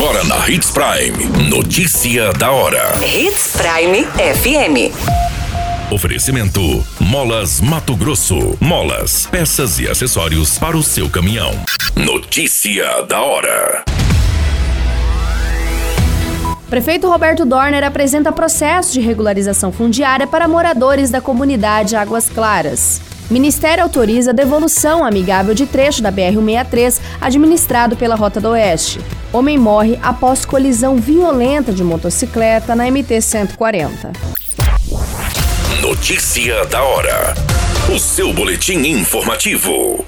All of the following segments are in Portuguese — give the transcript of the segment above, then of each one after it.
Agora na Hits Prime. Notícia da hora. Hits Prime FM. Oferecimento: Molas Mato Grosso. Molas, peças e acessórios para o seu caminhão. Notícia da hora. Prefeito Roberto Dorner apresenta processo de regularização fundiária para moradores da comunidade Águas Claras. Ministério autoriza devolução amigável de trecho da BR-163 administrado pela Rota do Oeste. Homem morre após colisão violenta de motocicleta na MT-140. Notícia da hora. O seu boletim informativo.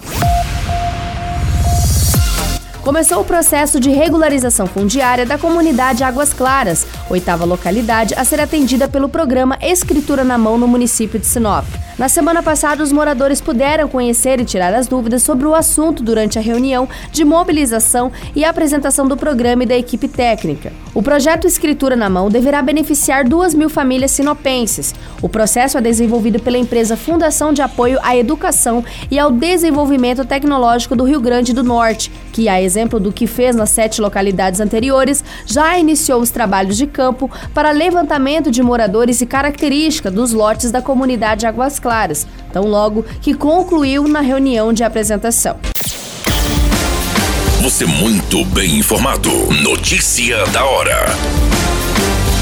Começou o processo de regularização fundiária da comunidade Águas Claras, oitava localidade a ser atendida pelo programa Escritura na Mão no município de Sinop. Na semana passada, os moradores puderam conhecer e tirar as dúvidas sobre o assunto durante a reunião de mobilização e apresentação do programa e da equipe técnica. O projeto Escritura na Mão deverá beneficiar duas mil famílias sinopenses. O processo é desenvolvido pela empresa Fundação de Apoio à Educação e ao Desenvolvimento Tecnológico do Rio Grande do Norte, que, a exemplo do que fez nas sete localidades anteriores, já iniciou os trabalhos de campo para levantamento de moradores e característica dos lotes da comunidade Águas Claras tão logo que concluiu na reunião de apresentação. Você muito bem informado. Notícia da hora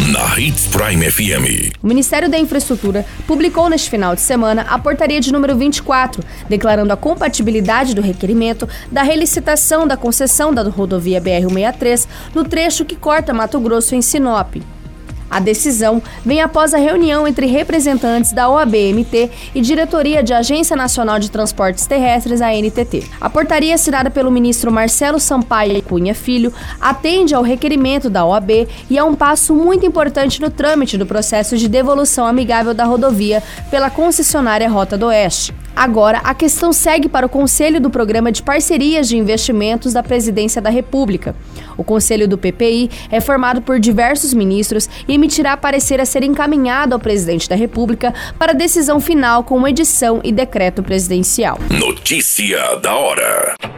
na Hits Prime FM. O Ministério da Infraestrutura publicou neste final de semana a portaria de número 24, declarando a compatibilidade do requerimento da relicitação da concessão da rodovia BR-163 no trecho que corta Mato Grosso em Sinop. A decisão vem após a reunião entre representantes da OABMT e diretoria de Agência Nacional de Transportes Terrestres, a NTT. A portaria assinada pelo ministro Marcelo Sampaio Cunha Filho atende ao requerimento da OAB e é um passo muito importante no trâmite do processo de devolução amigável da rodovia pela concessionária Rota do Oeste. Agora, a questão segue para o Conselho do Programa de Parcerias de Investimentos da Presidência da República. O Conselho do PPI é formado por diversos ministros e emitirá parecer a ser encaminhado ao presidente da República para decisão final com edição e decreto presidencial. Notícia da hora.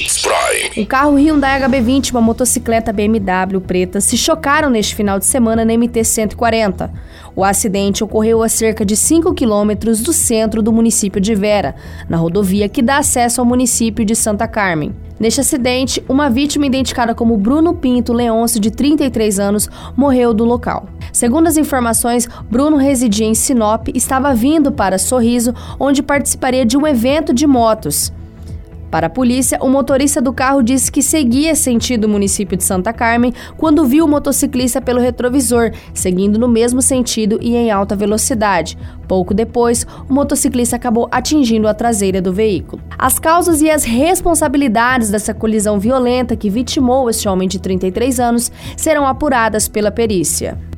O carro Hyundai HB20 e uma motocicleta BMW preta se chocaram neste final de semana na MT-140. O acidente ocorreu a cerca de 5 quilômetros do centro do município de Vera, na rodovia que dá acesso ao município de Santa Carmen. Neste acidente, uma vítima identificada como Bruno Pinto Leôncio, de 33 anos, morreu do local. Segundo as informações, Bruno residia em Sinop e estava vindo para Sorriso, onde participaria de um evento de motos. Para a polícia, o motorista do carro disse que seguia sentido o município de Santa Carmen quando viu o motociclista pelo retrovisor, seguindo no mesmo sentido e em alta velocidade. Pouco depois, o motociclista acabou atingindo a traseira do veículo. As causas e as responsabilidades dessa colisão violenta que vitimou este homem de 33 anos serão apuradas pela perícia.